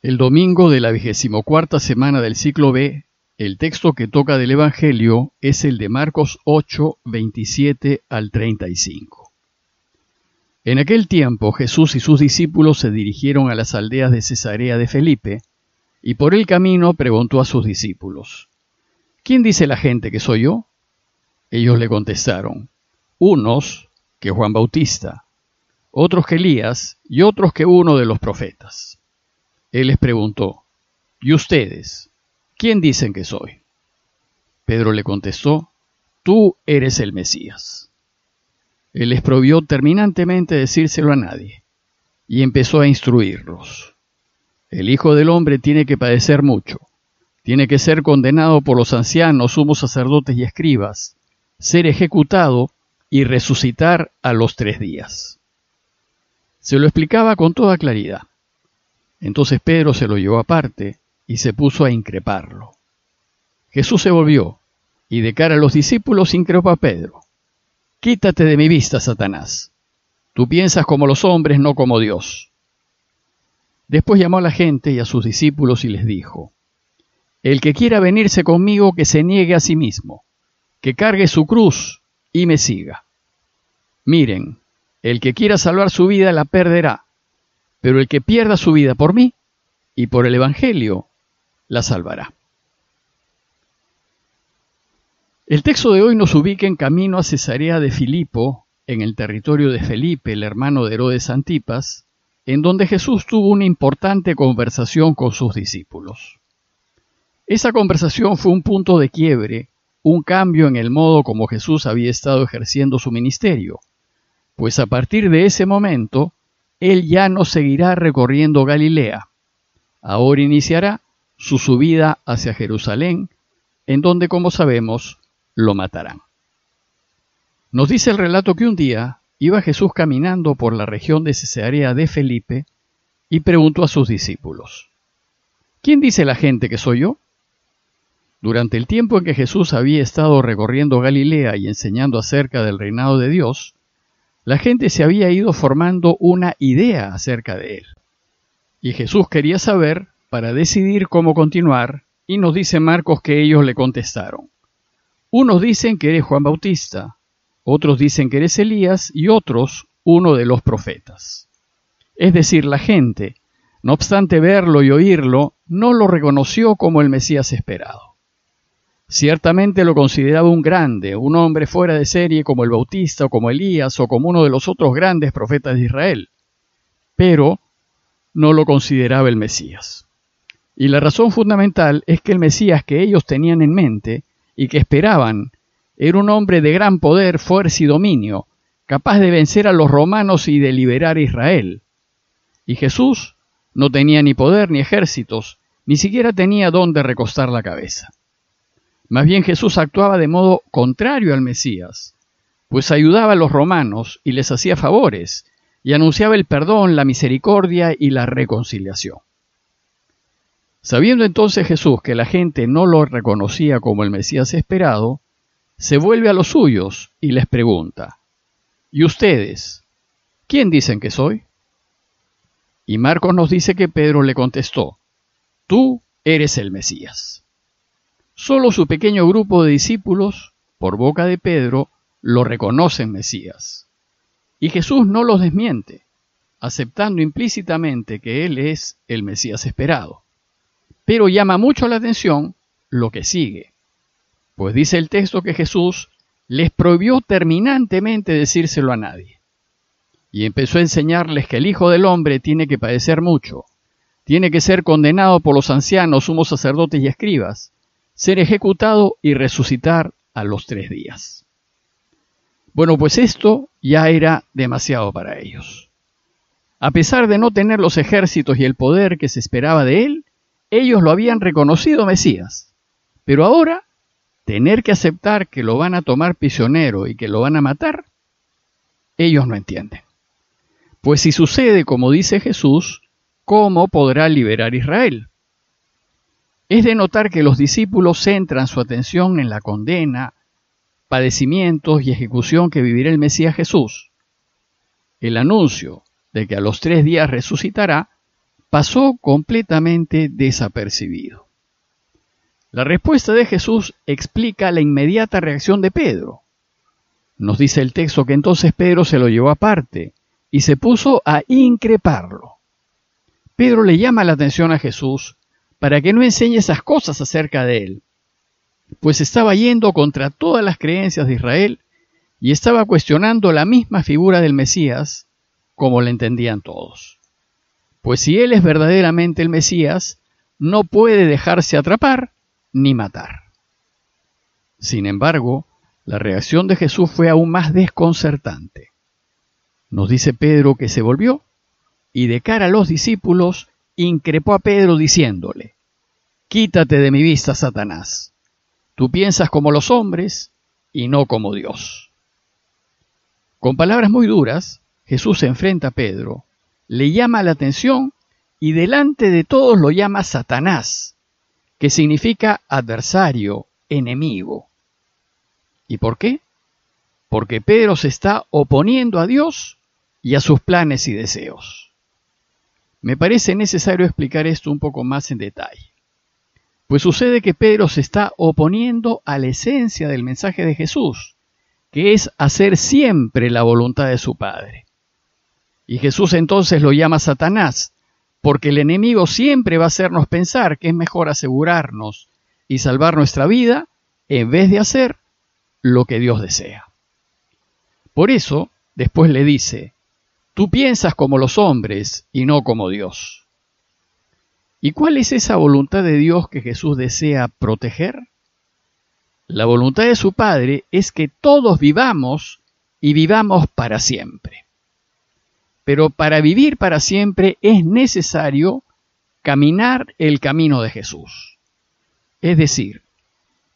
El domingo de la vigésimocuarta semana del ciclo B, el texto que toca del Evangelio es el de Marcos 8, 27 al 35. En aquel tiempo Jesús y sus discípulos se dirigieron a las aldeas de Cesarea de Felipe, y por el camino preguntó a sus discípulos, ¿Quién dice la gente que soy yo? Ellos le contestaron, unos que Juan Bautista, otros que Elías y otros que uno de los profetas. Él les preguntó, ¿y ustedes? ¿Quién dicen que soy? Pedro le contestó, tú eres el Mesías. Él les prohibió terminantemente decírselo a nadie y empezó a instruirlos. El Hijo del Hombre tiene que padecer mucho, tiene que ser condenado por los ancianos, sumos sacerdotes y escribas, ser ejecutado y resucitar a los tres días. Se lo explicaba con toda claridad. Entonces Pedro se lo llevó aparte y se puso a increparlo. Jesús se volvió y de cara a los discípulos increpó a Pedro. Quítate de mi vista, Satanás. Tú piensas como los hombres, no como Dios. Después llamó a la gente y a sus discípulos y les dijo, El que quiera venirse conmigo, que se niegue a sí mismo, que cargue su cruz y me siga. Miren, el que quiera salvar su vida la perderá pero el que pierda su vida por mí y por el Evangelio, la salvará. El texto de hoy nos ubica en camino a Cesarea de Filipo, en el territorio de Felipe, el hermano de Herodes Antipas, en donde Jesús tuvo una importante conversación con sus discípulos. Esa conversación fue un punto de quiebre, un cambio en el modo como Jesús había estado ejerciendo su ministerio, pues a partir de ese momento él ya no seguirá recorriendo Galilea. Ahora iniciará su subida hacia Jerusalén, en donde, como sabemos, lo matarán. Nos dice el relato que un día iba Jesús caminando por la región de Cesarea de Felipe y preguntó a sus discípulos, ¿quién dice la gente que soy yo? Durante el tiempo en que Jesús había estado recorriendo Galilea y enseñando acerca del reinado de Dios, la gente se había ido formando una idea acerca de él. Y Jesús quería saber para decidir cómo continuar, y nos dice Marcos que ellos le contestaron. Unos dicen que eres Juan Bautista, otros dicen que eres Elías y otros uno de los profetas. Es decir, la gente, no obstante verlo y oírlo, no lo reconoció como el Mesías esperado. Ciertamente lo consideraba un grande, un hombre fuera de serie como el Bautista o como Elías o como uno de los otros grandes profetas de Israel, pero no lo consideraba el Mesías. Y la razón fundamental es que el Mesías que ellos tenían en mente y que esperaban era un hombre de gran poder, fuerza y dominio, capaz de vencer a los romanos y de liberar a Israel. Y Jesús no tenía ni poder ni ejércitos, ni siquiera tenía dónde recostar la cabeza. Más bien Jesús actuaba de modo contrario al Mesías, pues ayudaba a los romanos y les hacía favores, y anunciaba el perdón, la misericordia y la reconciliación. Sabiendo entonces Jesús que la gente no lo reconocía como el Mesías esperado, se vuelve a los suyos y les pregunta, ¿Y ustedes? ¿Quién dicen que soy? Y Marcos nos dice que Pedro le contestó, Tú eres el Mesías. Solo su pequeño grupo de discípulos, por boca de Pedro, lo reconocen Mesías. Y Jesús no los desmiente, aceptando implícitamente que Él es el Mesías esperado. Pero llama mucho la atención lo que sigue, pues dice el texto que Jesús les prohibió terminantemente decírselo a nadie. Y empezó a enseñarles que el Hijo del Hombre tiene que padecer mucho, tiene que ser condenado por los ancianos, sumos sacerdotes y escribas, ser ejecutado y resucitar a los tres días. Bueno, pues esto ya era demasiado para ellos. A pesar de no tener los ejércitos y el poder que se esperaba de él, ellos lo habían reconocido Mesías. Pero ahora, tener que aceptar que lo van a tomar prisionero y que lo van a matar, ellos no entienden. Pues si sucede como dice Jesús, ¿cómo podrá liberar Israel? Es de notar que los discípulos centran su atención en la condena, padecimientos y ejecución que vivirá el Mesías Jesús. El anuncio de que a los tres días resucitará pasó completamente desapercibido. La respuesta de Jesús explica la inmediata reacción de Pedro. Nos dice el texto que entonces Pedro se lo llevó aparte y se puso a increparlo. Pedro le llama la atención a Jesús para que no enseñe esas cosas acerca de él, pues estaba yendo contra todas las creencias de Israel y estaba cuestionando la misma figura del Mesías como la entendían todos. Pues si él es verdaderamente el Mesías, no puede dejarse atrapar ni matar. Sin embargo, la reacción de Jesús fue aún más desconcertante. Nos dice Pedro que se volvió y de cara a los discípulos increpó a Pedro diciéndole, Quítate de mi vista, Satanás. Tú piensas como los hombres y no como Dios. Con palabras muy duras, Jesús se enfrenta a Pedro, le llama la atención y delante de todos lo llama Satanás, que significa adversario, enemigo. ¿Y por qué? Porque Pedro se está oponiendo a Dios y a sus planes y deseos. Me parece necesario explicar esto un poco más en detalle. Pues sucede que Pedro se está oponiendo a la esencia del mensaje de Jesús, que es hacer siempre la voluntad de su Padre. Y Jesús entonces lo llama Satanás, porque el enemigo siempre va a hacernos pensar que es mejor asegurarnos y salvar nuestra vida en vez de hacer lo que Dios desea. Por eso, después le dice, Tú piensas como los hombres y no como Dios. ¿Y cuál es esa voluntad de Dios que Jesús desea proteger? La voluntad de su Padre es que todos vivamos y vivamos para siempre. Pero para vivir para siempre es necesario caminar el camino de Jesús. Es decir,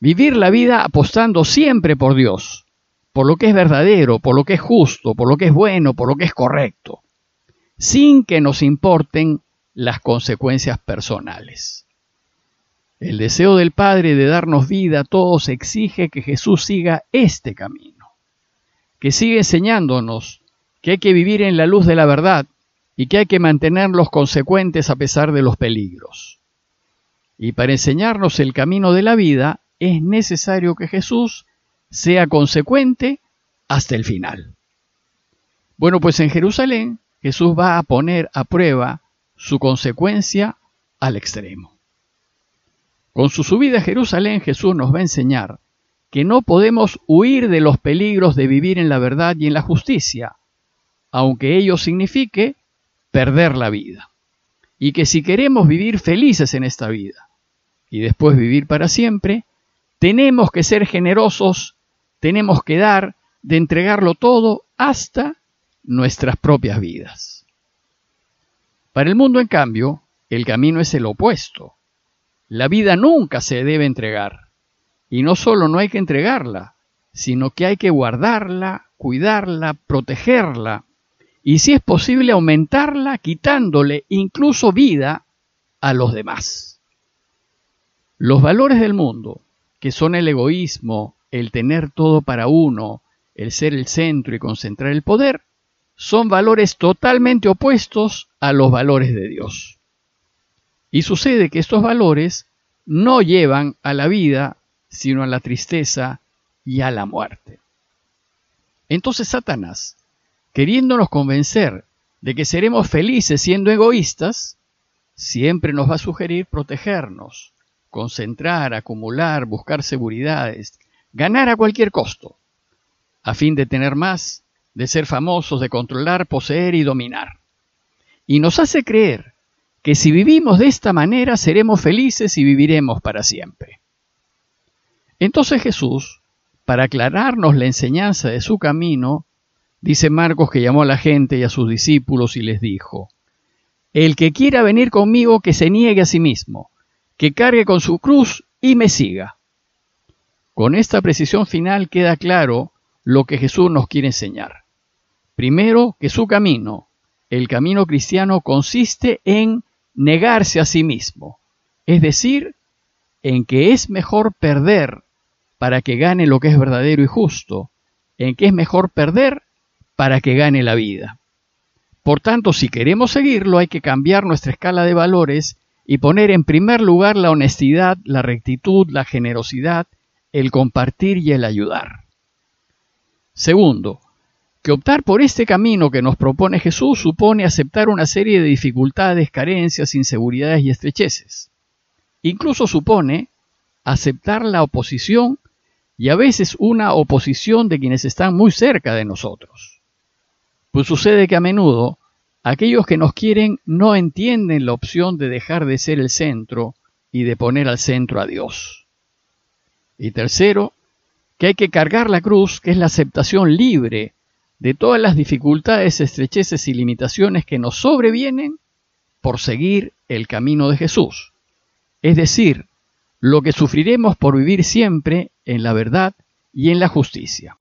vivir la vida apostando siempre por Dios, por lo que es verdadero, por lo que es justo, por lo que es bueno, por lo que es correcto, sin que nos importen las consecuencias personales. El deseo del Padre de darnos vida a todos exige que Jesús siga este camino, que siga enseñándonos que hay que vivir en la luz de la verdad y que hay que mantenerlos consecuentes a pesar de los peligros. Y para enseñarnos el camino de la vida es necesario que Jesús sea consecuente hasta el final. Bueno, pues en Jerusalén Jesús va a poner a prueba su consecuencia al extremo. Con su subida a Jerusalén Jesús nos va a enseñar que no podemos huir de los peligros de vivir en la verdad y en la justicia, aunque ello signifique perder la vida. Y que si queremos vivir felices en esta vida y después vivir para siempre, tenemos que ser generosos tenemos que dar, de entregarlo todo hasta nuestras propias vidas. Para el mundo, en cambio, el camino es el opuesto. La vida nunca se debe entregar. Y no solo no hay que entregarla, sino que hay que guardarla, cuidarla, protegerla, y si es posible aumentarla quitándole incluso vida a los demás. Los valores del mundo, que son el egoísmo, el tener todo para uno, el ser el centro y concentrar el poder, son valores totalmente opuestos a los valores de Dios. Y sucede que estos valores no llevan a la vida, sino a la tristeza y a la muerte. Entonces Satanás, queriéndonos convencer de que seremos felices siendo egoístas, siempre nos va a sugerir protegernos, concentrar, acumular, buscar seguridades, ganar a cualquier costo, a fin de tener más, de ser famosos, de controlar, poseer y dominar. Y nos hace creer que si vivimos de esta manera seremos felices y viviremos para siempre. Entonces Jesús, para aclararnos la enseñanza de su camino, dice Marcos que llamó a la gente y a sus discípulos y les dijo, El que quiera venir conmigo, que se niegue a sí mismo, que cargue con su cruz y me siga. Con esta precisión final queda claro lo que Jesús nos quiere enseñar. Primero, que su camino, el camino cristiano, consiste en negarse a sí mismo, es decir, en que es mejor perder para que gane lo que es verdadero y justo, en que es mejor perder para que gane la vida. Por tanto, si queremos seguirlo, hay que cambiar nuestra escala de valores y poner en primer lugar la honestidad, la rectitud, la generosidad, el compartir y el ayudar. Segundo, que optar por este camino que nos propone Jesús supone aceptar una serie de dificultades, carencias, inseguridades y estrecheces. Incluso supone aceptar la oposición y a veces una oposición de quienes están muy cerca de nosotros. Pues sucede que a menudo aquellos que nos quieren no entienden la opción de dejar de ser el centro y de poner al centro a Dios. Y tercero, que hay que cargar la cruz, que es la aceptación libre de todas las dificultades, estrecheces y limitaciones que nos sobrevienen por seguir el camino de Jesús. Es decir, lo que sufriremos por vivir siempre en la verdad y en la justicia.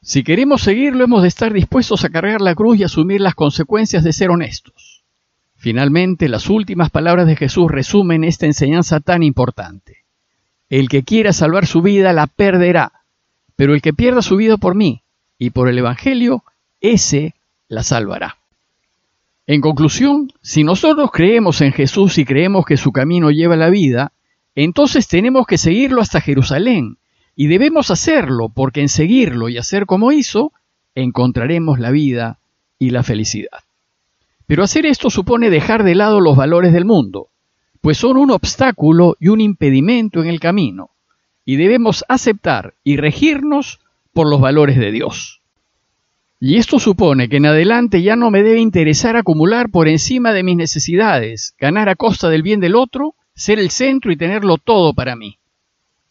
Si queremos seguirlo, hemos de estar dispuestos a cargar la cruz y asumir las consecuencias de ser honestos. Finalmente, las últimas palabras de Jesús resumen esta enseñanza tan importante. El que quiera salvar su vida la perderá, pero el que pierda su vida por mí y por el Evangelio, ese la salvará. En conclusión, si nosotros creemos en Jesús y creemos que su camino lleva la vida, entonces tenemos que seguirlo hasta Jerusalén, y debemos hacerlo porque en seguirlo y hacer como hizo, encontraremos la vida y la felicidad. Pero hacer esto supone dejar de lado los valores del mundo, pues son un obstáculo y un impedimento en el camino, y debemos aceptar y regirnos por los valores de Dios. Y esto supone que en adelante ya no me debe interesar acumular por encima de mis necesidades, ganar a costa del bien del otro, ser el centro y tenerlo todo para mí.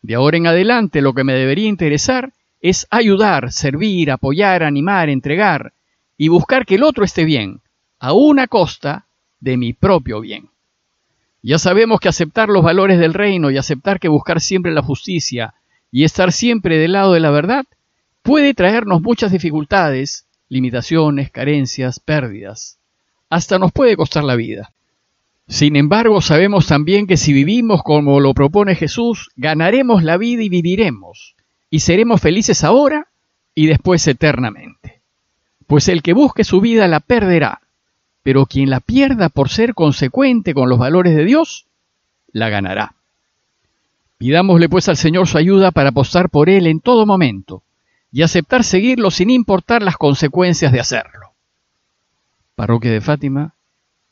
De ahora en adelante lo que me debería interesar es ayudar, servir, apoyar, animar, entregar y buscar que el otro esté bien, a una costa de mi propio bien. Ya sabemos que aceptar los valores del reino y aceptar que buscar siempre la justicia y estar siempre del lado de la verdad puede traernos muchas dificultades, limitaciones, carencias, pérdidas. Hasta nos puede costar la vida. Sin embargo, sabemos también que si vivimos como lo propone Jesús, ganaremos la vida y viviremos, y seremos felices ahora y después eternamente. Pues el que busque su vida la perderá, pero quien la pierda por ser consecuente con los valores de Dios, la ganará. Pidámosle pues al Señor su ayuda para apostar por Él en todo momento, y aceptar seguirlo sin importar las consecuencias de hacerlo. Parroquia de Fátima,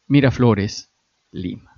Miraflores, Lima.